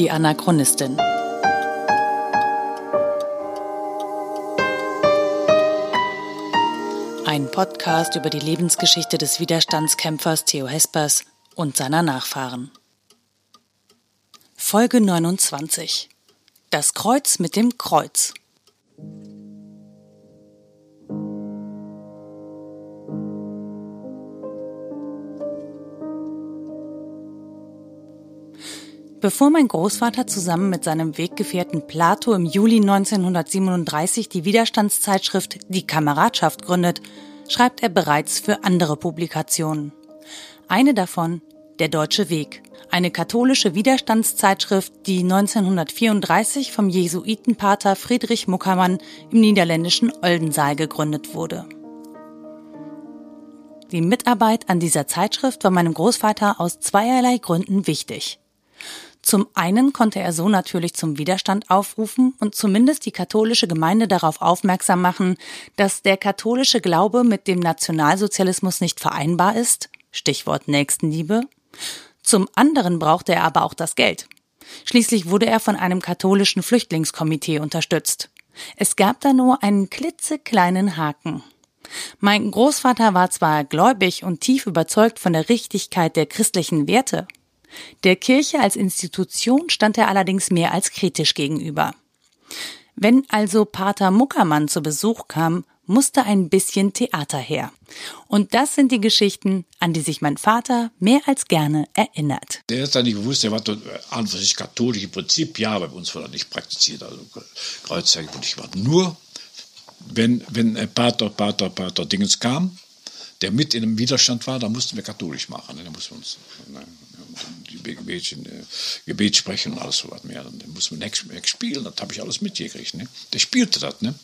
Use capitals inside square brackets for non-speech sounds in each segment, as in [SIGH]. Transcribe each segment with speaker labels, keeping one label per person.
Speaker 1: Die Anachronistin. Ein Podcast über die Lebensgeschichte des Widerstandskämpfers Theo Hespers und seiner Nachfahren. Folge 29. Das Kreuz mit dem Kreuz. Bevor mein Großvater zusammen mit seinem Weggefährten Plato im Juli 1937 die Widerstandszeitschrift Die Kameradschaft gründet, schreibt er bereits für andere Publikationen. Eine davon Der Deutsche Weg, eine katholische Widerstandszeitschrift, die 1934 vom Jesuitenpater Friedrich Muckermann im niederländischen Oldensaal gegründet wurde. Die Mitarbeit an dieser Zeitschrift war meinem Großvater aus zweierlei Gründen wichtig. Zum einen konnte er so natürlich zum Widerstand aufrufen und zumindest die katholische Gemeinde darauf aufmerksam machen, dass der katholische Glaube mit dem Nationalsozialismus nicht vereinbar ist, Stichwort Nächstenliebe. Zum anderen brauchte er aber auch das Geld. Schließlich wurde er von einem katholischen Flüchtlingskomitee unterstützt. Es gab da nur einen klitzekleinen Haken. Mein Großvater war zwar gläubig und tief überzeugt von der Richtigkeit der christlichen Werte, der Kirche als Institution stand er allerdings mehr als kritisch gegenüber. Wenn also Pater Muckermann zu Besuch kam, musste ein bisschen Theater her. Und das sind die Geschichten, an die sich mein Vater mehr als gerne erinnert.
Speaker 2: Der hat da nicht gewusst, der war an für sich katholisch im Prinzip, ja, bei uns wurde er nicht praktiziert, also Kreuzzeichen und ich war nur, wenn, wenn Pater, Pater, Pater Dingens kam, der mit in einem Widerstand war, da mussten wir katholisch machen. Ne? Da mussten wir uns, ne? die Gebetchen, äh, Gebet sprechen und alles so was mehr. Dann muss man nichts spielen, das habe ich alles mitgekriegt. Ne? Der spielte das, ne?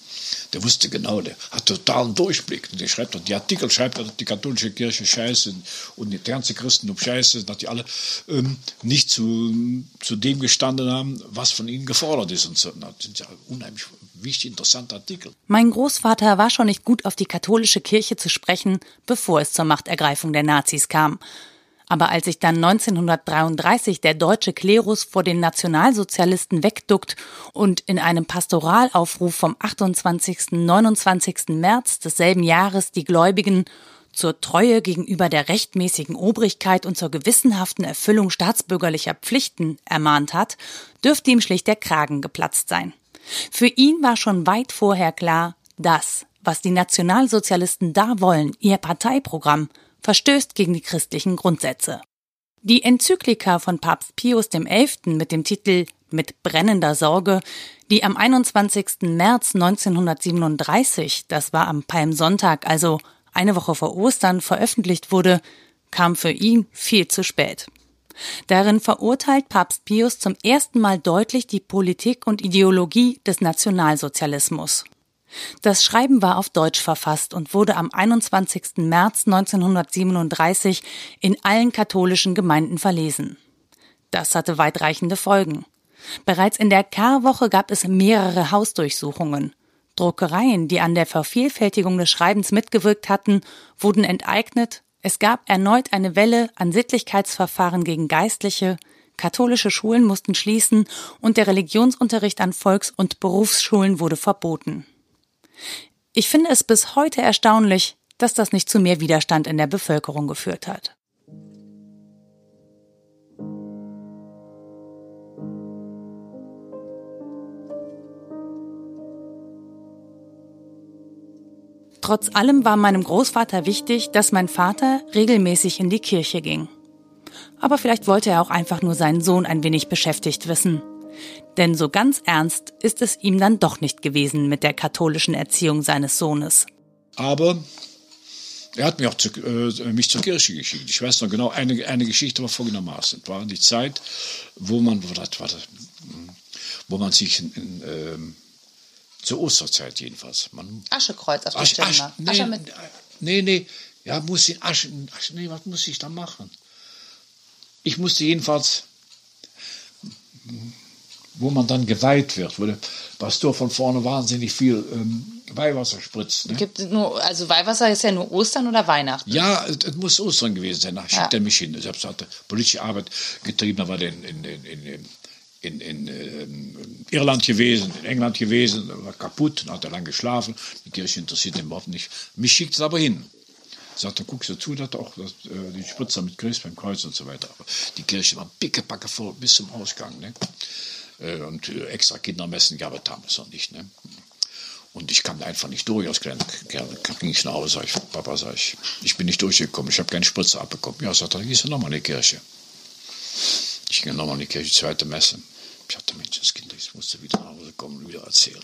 Speaker 2: Der wusste genau, der hat totalen Durchblick. Der schreibt die Artikel schreibt, dass die katholische Kirche scheiße und die ganze Christentum scheiße, dass die alle ähm, nicht zu, zu dem gestanden haben, was von ihnen gefordert ist. Und so. Das sind ja unheimlich wichtig, interessante Artikel.
Speaker 1: Mein Großvater war schon nicht gut auf die katholische Kirche zu sprechen, bevor es zur Machtergreifung der Nazis kam. Aber als sich dann 1933 der deutsche Klerus vor den Nationalsozialisten wegduckt und in einem Pastoralaufruf vom 28. 29. März desselben Jahres die Gläubigen zur Treue gegenüber der rechtmäßigen Obrigkeit und zur gewissenhaften Erfüllung staatsbürgerlicher Pflichten ermahnt hat, dürfte ihm schlicht der Kragen geplatzt sein. Für ihn war schon weit vorher klar, dass, was die Nationalsozialisten da wollen, ihr Parteiprogramm, verstößt gegen die christlichen Grundsätze. Die Enzyklika von Papst Pius XI. mit dem Titel Mit brennender Sorge, die am 21. März 1937, das war am Palmsonntag, also eine Woche vor Ostern, veröffentlicht wurde, kam für ihn viel zu spät. Darin verurteilt Papst Pius zum ersten Mal deutlich die Politik und Ideologie des Nationalsozialismus. Das Schreiben war auf Deutsch verfasst und wurde am 21. März 1937 in allen katholischen Gemeinden verlesen. Das hatte weitreichende Folgen. Bereits in der Karwoche gab es mehrere Hausdurchsuchungen. Druckereien, die an der Vervielfältigung des Schreibens mitgewirkt hatten, wurden enteignet. Es gab erneut eine Welle an Sittlichkeitsverfahren gegen Geistliche. Katholische Schulen mussten schließen und der Religionsunterricht an Volks- und Berufsschulen wurde verboten. Ich finde es bis heute erstaunlich, dass das nicht zu mehr Widerstand in der Bevölkerung geführt hat. Trotz allem war meinem Großvater wichtig, dass mein Vater regelmäßig in die Kirche ging. Aber vielleicht wollte er auch einfach nur seinen Sohn ein wenig beschäftigt wissen. Denn so ganz ernst ist es ihm dann doch nicht gewesen mit der katholischen Erziehung seines Sohnes.
Speaker 2: Aber er hat mich auch zu, äh, mich zur Kirche geschickt. Ich weiß noch genau, eine, eine Geschichte war folgendermaßen. Es war die Zeit, wo man, wo, das, wo man sich in, in, ähm, zur Osterzeit jedenfalls. Man,
Speaker 3: Aschekreuz auf der Stirn. Asche,
Speaker 2: nee, Asche mit nee, nee, ja, muss ich Asche, Asche, nee, was muss ich da machen? Ich musste jedenfalls wo man dann geweiht wird, wo der Pastor von vorne wahnsinnig viel ähm, Weihwasser spritzt. Ne?
Speaker 3: Gibt nur, also Weihwasser ist ja nur Ostern oder Weihnachten?
Speaker 2: Ja, es, es muss Ostern gewesen sein. Da schickt ja. er mich hin. Ich habe politische Arbeit getrieben, da war der in, in, in, in in, in, in, Irland gewesen, in England gewesen, war kaputt, hat er lang geschlafen. Die Kirche interessiert ihn überhaupt nicht. Mich schickt es aber hin. Sagt, dann guckst du zu, dass auch dass, äh, die Spritzer mit Christ beim Kreuz und so weiter. Aber die Kirche war pickepacke voll bis zum Ausgang. Ne? Äh, und äh, extra Kindermessen gab es damals noch nicht. Ne? Und ich kam einfach nicht durch als kleiner Kerl. ging ich nach Hause, sag ich, Papa, sag ich, ich bin nicht durchgekommen, ich habe keine Spritze abbekommen. Ja, sagt er, dann gehst du nochmal in die Kirche. Ich ging nochmal in die Kirche, zweite Messe. Ich hatte Menschenskind, ich musste wieder nach Hause kommen und wieder erzählen.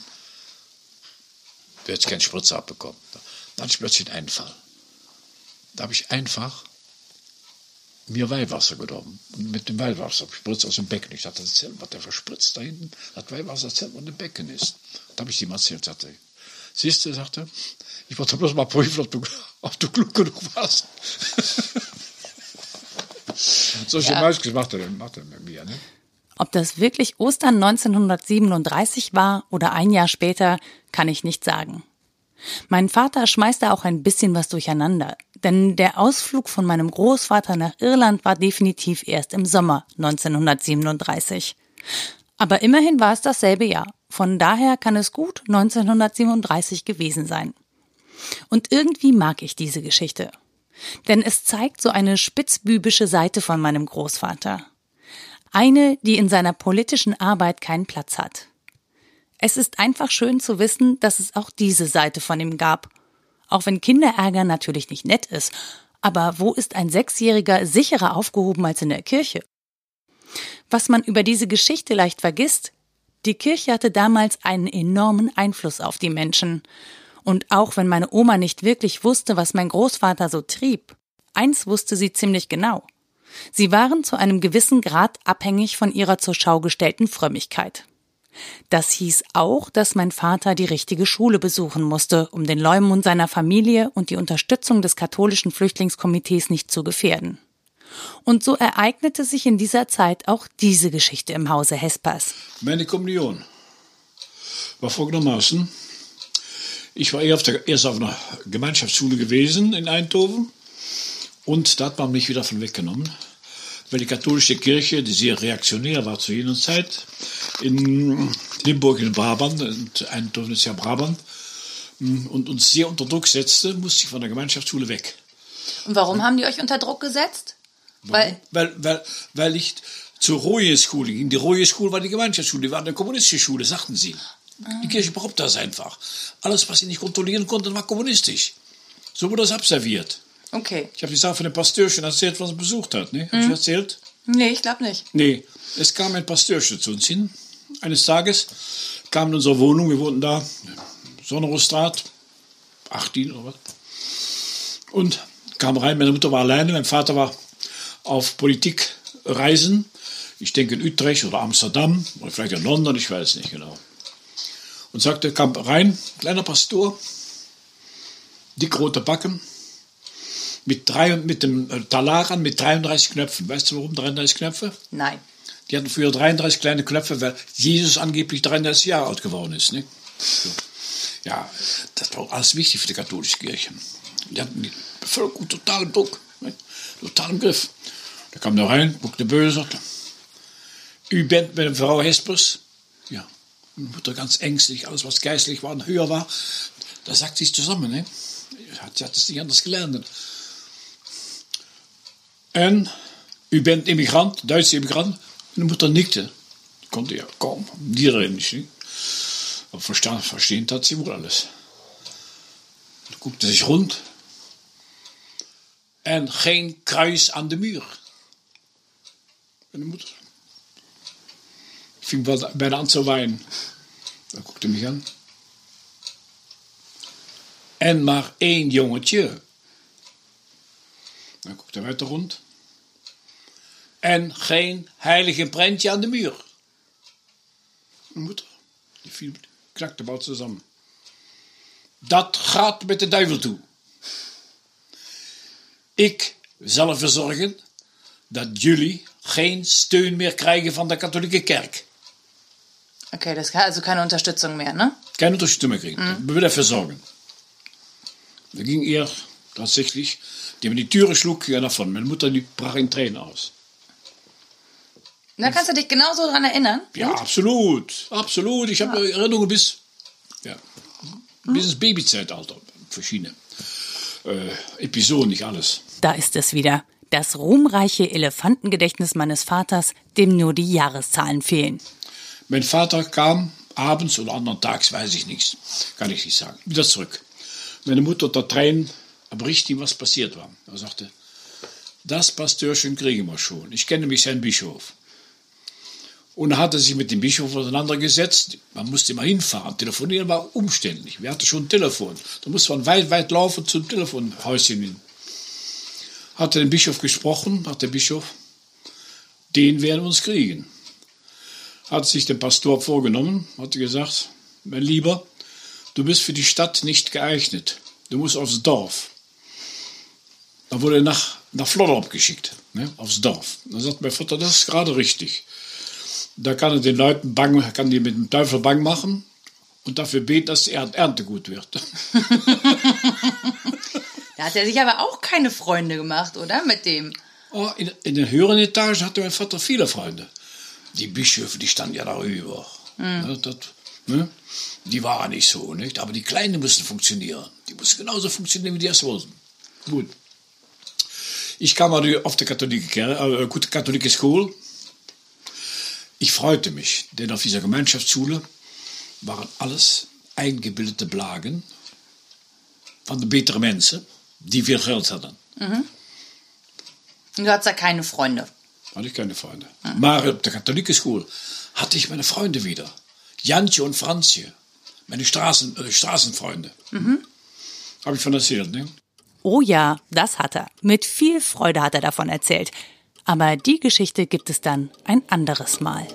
Speaker 2: Du hättest keine Spritze abbekommen. Dann ich plötzlich einen Einfall. Da habe ich einfach mir Weihwasser genommen. Und mit dem Weihwasser spritzt aus dem Becken. Ich dachte, erzähl, was der verspritzt da hinten. Das Weihwasser erzählt, was im Becken ist. Da habe ich ihm erzählt, sagte. Siehst du, sagte ich wollte bloß mal prüfen, ob du, ob du klug genug warst. [LAUGHS] Solche ja. Mäuschen macht er, macht er mit mir, ne?
Speaker 1: Ob das wirklich Ostern 1937 war oder ein Jahr später, kann ich nicht sagen. Mein Vater schmeißte auch ein bisschen was durcheinander, denn der Ausflug von meinem Großvater nach Irland war definitiv erst im Sommer 1937. Aber immerhin war es dasselbe Jahr, von daher kann es gut 1937 gewesen sein. Und irgendwie mag ich diese Geschichte. Denn es zeigt so eine spitzbübische Seite von meinem Großvater. Eine, die in seiner politischen Arbeit keinen Platz hat. Es ist einfach schön zu wissen, dass es auch diese Seite von ihm gab. Auch wenn Kinderärger natürlich nicht nett ist. Aber wo ist ein Sechsjähriger sicherer aufgehoben als in der Kirche? Was man über diese Geschichte leicht vergisst, die Kirche hatte damals einen enormen Einfluss auf die Menschen. Und auch wenn meine Oma nicht wirklich wusste, was mein Großvater so trieb, eins wusste sie ziemlich genau. Sie waren zu einem gewissen Grad abhängig von ihrer zur Schau gestellten Frömmigkeit. Das hieß auch, dass mein Vater die richtige Schule besuchen musste, um den Leumund seiner Familie und die Unterstützung des katholischen Flüchtlingskomitees nicht zu gefährden. Und so ereignete sich in dieser Zeit auch diese Geschichte im Hause Hespers.
Speaker 2: Meine Kommunion war folgendermaßen. Ich war erst auf einer Gemeinschaftsschule gewesen in Eindhoven und da hat man mich wieder von weggenommen, weil die katholische Kirche, die sehr reaktionär war zu jener Zeit, in Limburg in Brabant, und Eindhoven ist ja Brabant, mm, und uns sehr unter Druck setzte, musste ich von der Gemeinschaftsschule weg.
Speaker 3: Und warum haben die euch unter Druck gesetzt?
Speaker 2: Weil, weil, weil, weil ich zur Roye School ging. Die Roye School war die Gemeinschaftsschule, die war eine kommunistische Schule, sagten sie. Die Kirche braucht das einfach. Alles, was sie nicht kontrollieren konnten, war kommunistisch. So wurde das abserviert.
Speaker 3: Okay.
Speaker 2: Ich habe die Sache von dem Pasteurchen erzählt, was er besucht hat. Ne? Hab ich erzählt?
Speaker 3: Nee, ich glaube nicht.
Speaker 2: Nee, es kam ein Pasteurchen zu uns hin. Eines Tages kam in unsere Wohnung, wir wohnten da, Sonnerostrat, 18 oder was. Und kam rein, meine Mutter war alleine, mein Vater war auf Politikreisen. Ich denke in Utrecht oder Amsterdam oder vielleicht in London, ich weiß nicht genau. Und sagte, kam rein, kleiner Pastor, dickrote Backen, mit, drei, mit dem äh, Talaran mit 33 Knöpfen. Weißt du warum 33 Knöpfe?
Speaker 3: Nein.
Speaker 2: Die hatten früher 33 kleine Knöpfe, weil Jesus angeblich 33 Jahre alt geworden ist. Ne? So. Ja, das war alles wichtig für die katholische Kirche. Die hatten die Bevölkerung total im Druck, ne? total im Griff. Da kam er rein, guckte böse, sagte, u bent met een Frau Hespers? Ja. Mutter ganz ängstlich, alles was geistlich war und höher war, da sagt sie es zusammen. Ne? Sie hat es nicht anders gelernt. En u bent immigrant, Duitse immigrant. En de moeder nikte. Konnte ja kaum niederländisch. Nicht? Aber verstehen, verstehen hat sie wohl alles. Dann guckte sich rund. En geen kruis aan de muur. En de moeder fing bijna an zu weinen. Er guckte mich an. En maar één jongetje. Dan er weiter rund. En geen heilige prentje aan de muur. Mijn moeder, die viel, knakte bald zusammen. Dat gaat met de duivel toe. Ik zal ervoor zorgen dat jullie geen steun meer krijgen van de katholieke kerk.
Speaker 3: Okay, das ist also keine Unterstützung mehr, ne?
Speaker 2: Keine Unterstützung mehr kriegen. Mhm. Wir will dafür sorgen. Da ging tatsächlich, die haben die Türe schlug, ging er davon. Meine Mutter die brach in Tränen aus.
Speaker 3: Da kannst du dich genauso dran erinnern?
Speaker 2: Ja, absolut. Absolut. Ich habe Erinnerungen bis, ja, bis ins Babyzeitalter. Verschiedene äh, Episoden, nicht alles.
Speaker 1: Da ist es wieder. Das ruhmreiche Elefantengedächtnis meines Vaters, dem nur die Jahreszahlen fehlen.
Speaker 2: Mein Vater kam abends oder anderen Tags, weiß ich nichts, kann ich nicht sagen, wieder zurück. Meine Mutter der Tränen, aber richtig, was passiert war. Er sagte, das Pastörchen kriegen wir schon. Ich kenne mich sein Bischof. Und er hatte sich mit dem Bischof auseinandergesetzt. Man musste immer hinfahren. Telefonieren war umständlich. Wir hatten schon ein Telefon. Da musste man weit, weit laufen zum Telefonhäuschen hin. Hatte den Bischof gesprochen, hat der Bischof, den werden wir uns kriegen. Hat sich der Pastor vorgenommen, hat gesagt, mein Lieber, du bist für die Stadt nicht geeignet. Du musst aufs Dorf. Da wurde er nach, nach Flodderop geschickt, ne, aufs Dorf. Da sagt mein Vater, das ist gerade richtig. Da kann er den Leuten bang, kann die mit dem Teufel bang machen und dafür beten, dass die Ernte gut wird. [LAUGHS]
Speaker 3: da hat er sich aber auch keine Freunde gemacht, oder? Mit dem.
Speaker 2: Oh, in, in, den höheren Etagen hatte mein Vater viele Freunde. Die Bischöfe, die standen ja darüber. Mhm. Das, ne? Die waren nicht so, nicht? Aber die Kleinen mussten funktionieren. Die mussten genauso funktionieren wie die Aswosen. Gut. Ich kam auf die katholische, äh, katholische School ich freute mich, denn auf dieser Gemeinschaftsschule waren alles eingebildete Blagen van de betere Menschen, die viel Geld hatten.
Speaker 3: Mhm. Du hattest da keine Freunde?
Speaker 2: Hatte ich keine Freunde. Mhm. Maar op der katholische Schule hatte ich meine Freunde wieder. Jantje und Franzje. Meine Straßen, äh, Straßenfreunde. Mhm. Habe ich von erzählt, ne?
Speaker 1: Oh ja, das hat er. Mit viel Freude hat er davon erzählt. Aber die Geschichte gibt es dann ein anderes Mal.